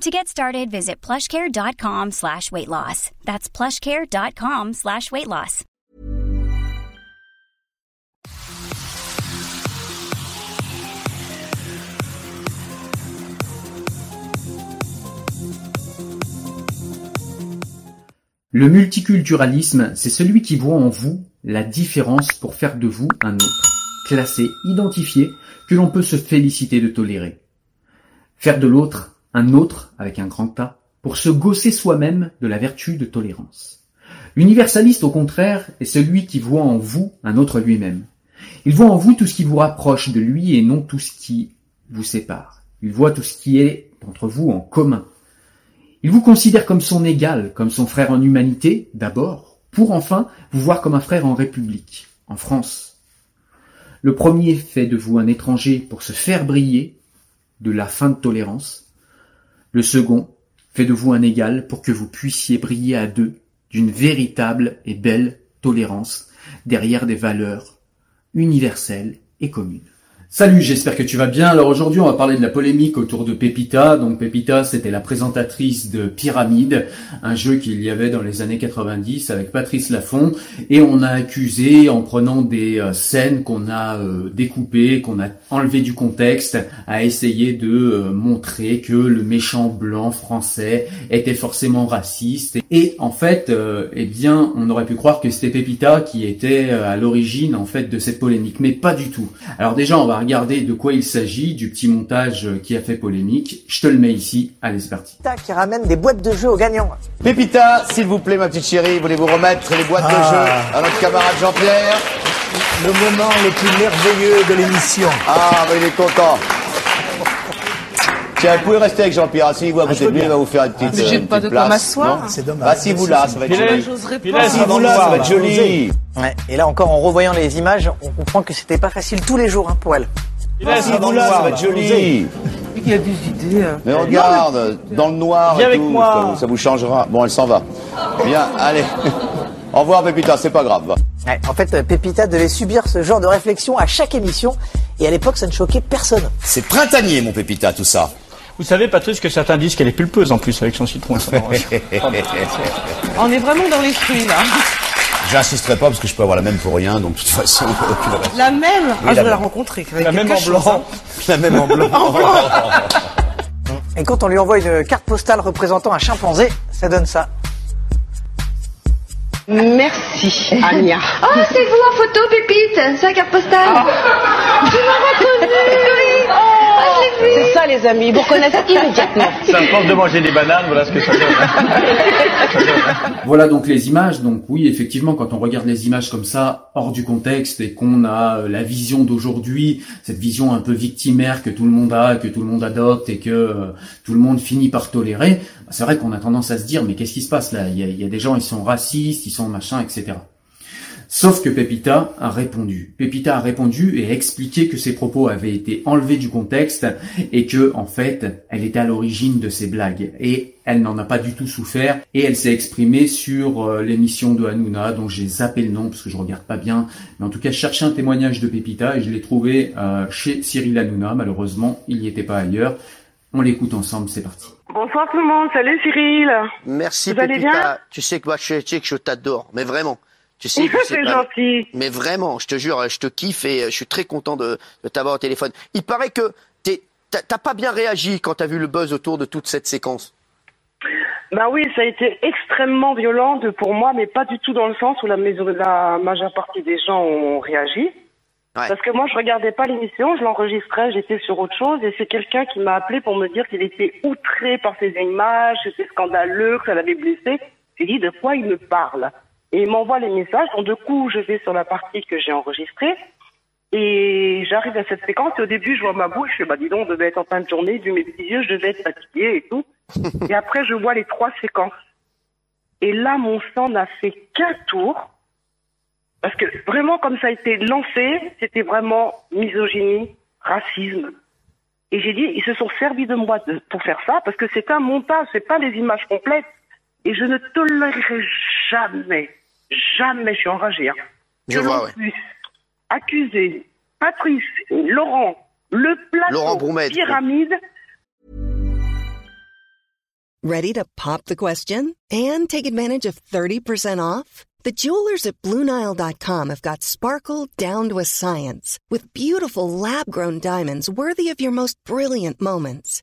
To get started, visit plushcare.com slash weight loss. That's plushcare.com slash weight loss. Le multiculturalisme, c'est celui qui voit en vous la différence pour faire de vous un autre, classé, identifié, que l'on peut se féliciter de tolérer. Faire de l'autre un autre avec un grand A pour se gausser soi-même de la vertu de tolérance. L'universaliste, au contraire, est celui qui voit en vous un autre lui-même. Il voit en vous tout ce qui vous rapproche de lui et non tout ce qui vous sépare. Il voit tout ce qui est entre vous en commun. Il vous considère comme son égal, comme son frère en humanité, d'abord, pour enfin vous voir comme un frère en République, en France. Le premier fait de vous un étranger pour se faire briller de la fin de tolérance. Le second fait de vous un égal pour que vous puissiez briller à deux d'une véritable et belle tolérance derrière des valeurs universelles et communes. Salut, j'espère que tu vas bien. Alors aujourd'hui, on va parler de la polémique autour de Pepita. Donc Pepita, c'était la présentatrice de Pyramide, un jeu qu'il y avait dans les années 90 avec Patrice Laffont. Et on a accusé, en prenant des euh, scènes qu'on a euh, découpées, qu'on a enlevées du contexte, à essayer de euh, montrer que le méchant blanc français était forcément raciste. Et en fait, eh bien, on aurait pu croire que c'était Pepita qui était à l'origine en fait de cette polémique, mais pas du tout. Alors déjà, on va regarder de quoi il s'agit, du petit montage qui a fait polémique. Je te le mets ici. Allez, c'est parti. qui ramène des boîtes de jeux aux gagnants. Pépita, s'il vous plaît, ma petite chérie, voulez-vous remettre les boîtes de Ah. jeu à notre camarade Jean-Pierre? Le moment le plus merveilleux de l'émission. Ah, bah, il est content. Tiens, vous pouvez rester avec Jean-Pierre. Asseyez-vous à Ah, je côté de lui, il va vous faire une petite, Mais j'ai euh, pas petite de quoi place. m'asseoir. Non C'est dommage. Asseyez-vous là, ça va être joli. Asseyez-vous là, ça va être joli. Et là encore, en revoyant les images, on comprend que c'était pas facile tous les jours hein, pour elle. Asseyez-vous là, ça va être joli. Il y a des idées. euh. Mais regarde, dans le noir Viens et avec tout, moi. ça vous- changera. Bon, elle s'en va. Bien, allez. Au revoir, Pépita, c'est pas grave. Ouais, en fait, Pépita devait subir ce genre de réflexion à chaque émission, et à l'époque, ça ne choquait personne. C'est printanier, mon Pépita, tout ça. Vous savez, Patrice, que certains disent qu'elle est pulpeuse en plus avec son citron. On est vraiment dans l'esprit là. J'insisterai pas parce que je peux avoir la même pour rien, donc de toute façon. La même? Oui, Ah, je la veux la même. rencontrer. La même en blanc. La même en blanc. Et quand on lui envoie une carte postale représentant un chimpanzé, ça donne ça. Merci, Anya. Oh, c'est vous en photo, Pépite C'est la carte postale? Tu m'as reconnu Oui Ah, je l'ai vu C'est ça, les amis. Vous reconnaissez immédiatement. Ça me force de manger des bananes, voilà ce que ça donne. Voilà donc les images. Donc oui, effectivement, quand on regarde les images comme ça, hors du contexte, et qu'on a euh, la vision d'aujourd'hui, cette vision un peu victimaire que tout le monde a, que tout le monde adopte, et que euh, tout le monde finit par tolérer, c'est vrai qu'on a tendance à se dire, mais qu'est-ce qui se passe là? Il y, a, il y a des gens, ils sont racistes, ils sont machin, etc. Sauf que Pepita a répondu. Pepita a répondu et a expliqué que ses propos avaient été enlevés du contexte et que, en fait, elle était à l'origine de ces blagues. Et elle n'en a pas du tout souffert et elle s'est exprimée sur euh, l'émission de Hanouna dont j'ai zappé le nom parce que je regarde pas bien. Mais en tout cas, je cherchais un témoignage de Pepita et je l'ai trouvé euh, chez Cyril Hanouna. Malheureusement, il n'y était pas ailleurs. On l'écoute ensemble, c'est parti. Bonsoir tout le monde, salut Cyril. Merci Vous allez Pépita. bien? Tu sais que moi, je, tu sais que je t'adore, mais vraiment. Tu sais, que C'est gentil. Mais vraiment, je te jure, je te kiffe et euh, je suis très content de, de t'avoir au téléphone. Il paraît que t'as pas bien réagi quand t'as vu le buzz autour de toute cette séquence. Bah oui, ça a été extrêmement violent pour moi, mais pas du tout dans le sens où la, maison, la majeure partie des gens ont réagi. Parce que moi, je regardais pas l'émission, je l'enregistrais, j'étais sur autre chose, et c'est quelqu'un qui m'a appelé pour me dire qu'il était outré par ces images, que c'était scandaleux, que ça l'avait blessé. J'ai dit de quoi il me parle? Et il m'envoie les messages. Donc, du coup, je vais sur la partie que j'ai enregistrée. Et j'arrive à cette séquence, et au début, je vois ma bouche, je bah, dis donc, on devait être en fin de journée, vu mes petits yeux, je devais être fatiguée et tout. et après, je vois les trois séquences. Et là, mon sang n'a fait qu'un tour. Parce que vraiment, comme ça a été lancé, c'était vraiment misogynie, racisme. Et j'ai dit, ils se sont servis de moi de- pour faire ça, parce que c'est un montage, c'est pas les images complètes. Et je ne tolérerai jamais, jamais, je suis enragée, hein, Je que vois, ouais. puisse accuser Patrice, Laurent, le plateau, Laurent Broumette, pyramide, Ready to pop the question and take advantage of 30% off? The jewelers at BlueNile.com have got sparkle down to a science with beautiful lab grown diamonds worthy of your most brilliant moments.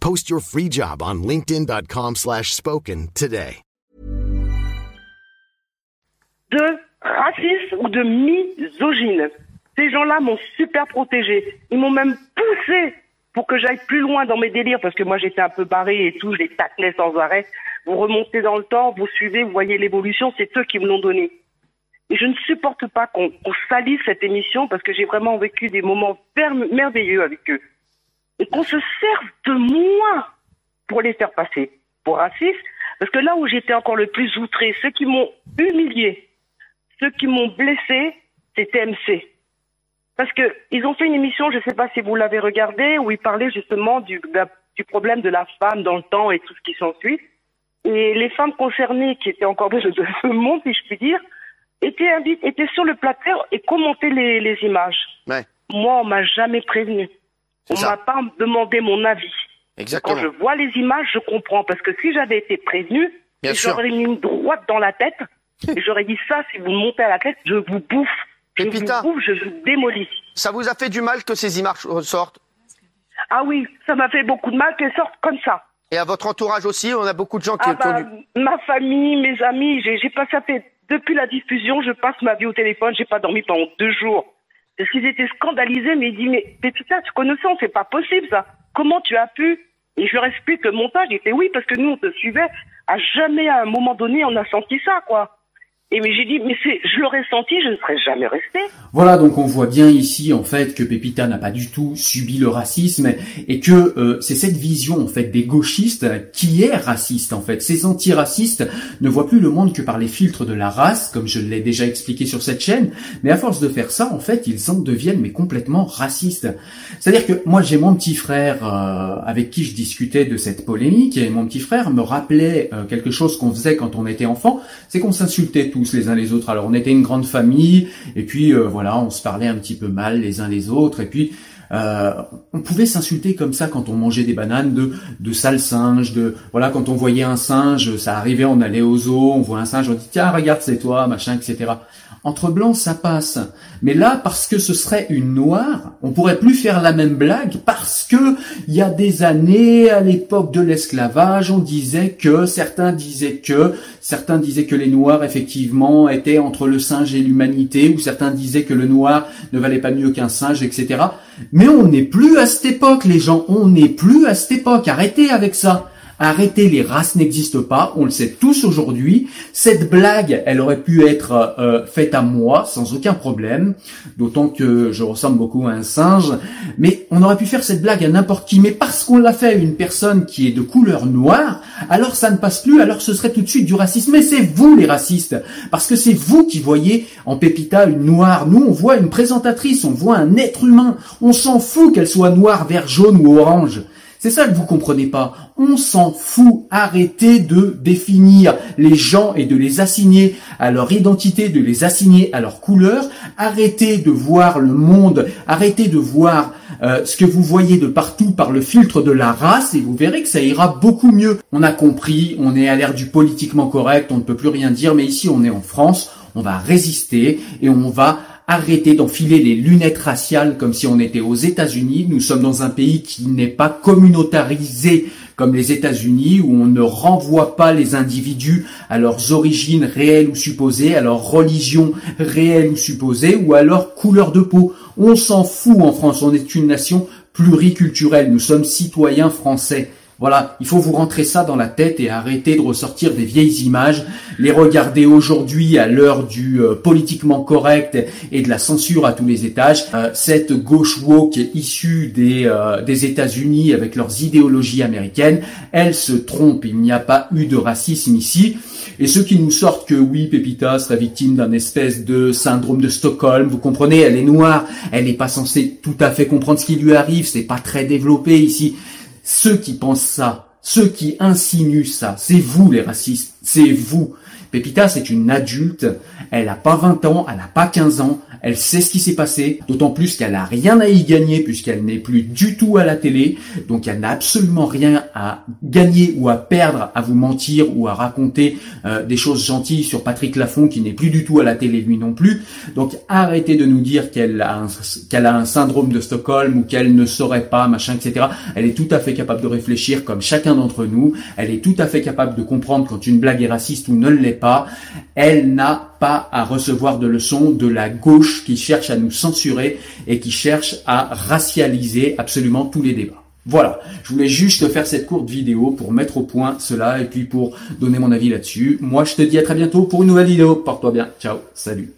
Post your free job on linkedin.com/spoken slash spoken today. de racisme ou de misogyne. Ces gens-là m'ont super protégé. Ils m'ont même poussé pour que j'aille plus loin dans mes délires parce que moi j'étais un peu barré et tout, je les taclais sans arrêt. Vous remontez dans le temps, vous suivez, vous voyez l'évolution, c'est eux qui me l'ont donné. Et je ne supporte pas qu'on salisse cette émission parce que j'ai vraiment vécu des moments merveilleux avec eux. Et qu'on se serve de moi pour les faire passer pour racistes. Parce que là où j'étais encore le plus outré, ceux qui m'ont humilié, ceux qui m'ont blessé, c'était MC. Parce que ils ont fait une émission, je ne sais pas si vous l'avez regardée, où ils parlaient justement du, problème de la femme dans le temps et tout ce qui s'ensuit. Et les femmes concernées, qui étaient encore de ce monde, si je puis dire, étaient, étaient sur le plateau et commentaient les, les images. Ouais. Moi, on m'a jamais prévenu. On m'a pas demandé mon avis. Exactement. Quand je vois les images, je comprends. Parce que si j'avais été prévenu, j'aurais mis une droite dans la tête. et j'aurais dit ça, si vous montez à la tête, je vous bouffe. Je Pépita. vous bouffe, je vous démolis. Ça vous a fait du mal que ces images ressortent Ah oui, ça m'a fait beaucoup de mal qu'elles sortent comme ça. Et à votre entourage aussi, on a beaucoup de gens qui, Ah bah, ma famille, mes amis, j'ai j'ai pas ça fait depuis la diffusion, je passe ma vie au téléphone, j'ai pas dormi pendant deux jours. Parce qu'ils étaient scandalisés, mais ils disent mais Pépita, tu connais ça, c'est pas possible ça. Comment tu as pu? Et je leur explique le montage, ils étaient oui parce que nous on te suivait. À jamais à un moment donné on a senti ça quoi. Et mais j'ai dit mais je l'aurais senti, je ne serais jamais resté. Voilà, donc on voit bien ici en fait que Pepita n'a pas du tout subi le racisme et que euh, c'est cette vision en fait des gauchistes qui est raciste en fait. Ces antiracistes ne voient plus le monde que par les filtres de la race, comme je l'ai déjà expliqué sur cette chaîne, mais à force de faire ça, en fait, ils en deviennent mais complètement racistes. C'est-à-dire que moi j'ai mon petit frère euh, avec qui je discutais de cette polémique et mon petit frère me rappelait euh, quelque chose qu'on faisait quand on était enfant, c'est qu'on s'insultait les uns les autres. Alors on était une grande famille et puis euh, voilà, on se parlait un petit peu mal les uns les autres et puis euh, on pouvait s'insulter comme ça quand on mangeait des bananes de de sales singes, de voilà quand on voyait un singe, ça arrivait, on allait au zoo, on voit un singe, on dit tiens regarde c'est toi, machin, etc. Entre blancs, ça passe. Mais là, parce que ce serait une noire, on pourrait plus faire la même blague parce que il y a des années, à l'époque de l'esclavage, on disait que, certains disaient que, certains disaient que les noirs, effectivement, étaient entre le singe et l'humanité, ou certains disaient que le noir ne valait pas mieux qu'un singe, etc. Mais on n'est plus à cette époque, les gens. On n'est plus à cette époque. Arrêtez avec ça. Arrêtez, les races n'existent pas, on le sait tous aujourd'hui. Cette blague, elle aurait pu être euh, faite à moi sans aucun problème, d'autant que je ressemble beaucoup à un singe. Mais on aurait pu faire cette blague à n'importe qui, mais parce qu'on l'a fait à une personne qui est de couleur noire, alors ça ne passe plus, alors ce serait tout de suite du racisme. Mais c'est vous les racistes, parce que c'est vous qui voyez en Pépita une noire. Nous, on voit une présentatrice, on voit un être humain. On s'en fout qu'elle soit noire, vert, jaune ou orange. C'est ça que vous comprenez pas. On s'en fout. Arrêtez de définir les gens et de les assigner à leur identité, de les assigner à leur couleur. Arrêtez de voir le monde. Arrêtez de voir euh, ce que vous voyez de partout par le filtre de la race et vous verrez que ça ira beaucoup mieux. On a compris, on est à l'ère du politiquement correct, on ne peut plus rien dire, mais ici on est en France, on va résister et on va Arrêtez d'enfiler les lunettes raciales comme si on était aux États-Unis. Nous sommes dans un pays qui n'est pas communautarisé comme les États-Unis, où on ne renvoie pas les individus à leurs origines réelles ou supposées, à leur religion réelle ou supposée, ou à leur couleur de peau. On s'en fout en France, on est une nation pluriculturelle, nous sommes citoyens français. Voilà, il faut vous rentrer ça dans la tête et arrêter de ressortir des vieilles images, les regarder aujourd'hui à l'heure du euh, politiquement correct et de la censure à tous les étages. Euh, cette gauche woke issue des, euh, des États-Unis avec leurs idéologies américaines, elle se trompe. Il n'y a pas eu de racisme ici. Et ceux qui nous sortent que oui, Pepita serait victime d'un espèce de syndrome de Stockholm, vous comprenez, elle est noire, elle n'est pas censée tout à fait comprendre ce qui lui arrive, c'est pas très développé ici. Ceux qui pensent ça, ceux qui insinuent ça, c'est vous les racistes, c'est vous. Pépita, c'est une adulte, elle n'a pas 20 ans, elle n'a pas 15 ans, elle sait ce qui s'est passé, d'autant plus qu'elle n'a rien à y gagner puisqu'elle n'est plus du tout à la télé, donc elle n'a absolument rien à gagner ou à perdre à vous mentir ou à raconter euh, des choses gentilles sur Patrick Laffont qui n'est plus du tout à la télé lui non plus. Donc arrêtez de nous dire qu'elle a, a un syndrome de Stockholm ou qu'elle ne saurait pas, machin, etc. Elle est tout à fait capable de réfléchir comme chacun d'entre nous, elle est tout à fait capable de comprendre quand une blague est raciste ou ne l'est pas. Elle n'a pas à recevoir de leçons de la gauche qui cherche à nous censurer et qui cherche à racialiser absolument tous les débats. Voilà, je voulais juste faire cette courte vidéo pour mettre au point cela et puis pour donner mon avis là-dessus. Moi, je te dis à très bientôt pour une nouvelle vidéo. Porte-toi bien. Ciao, salut.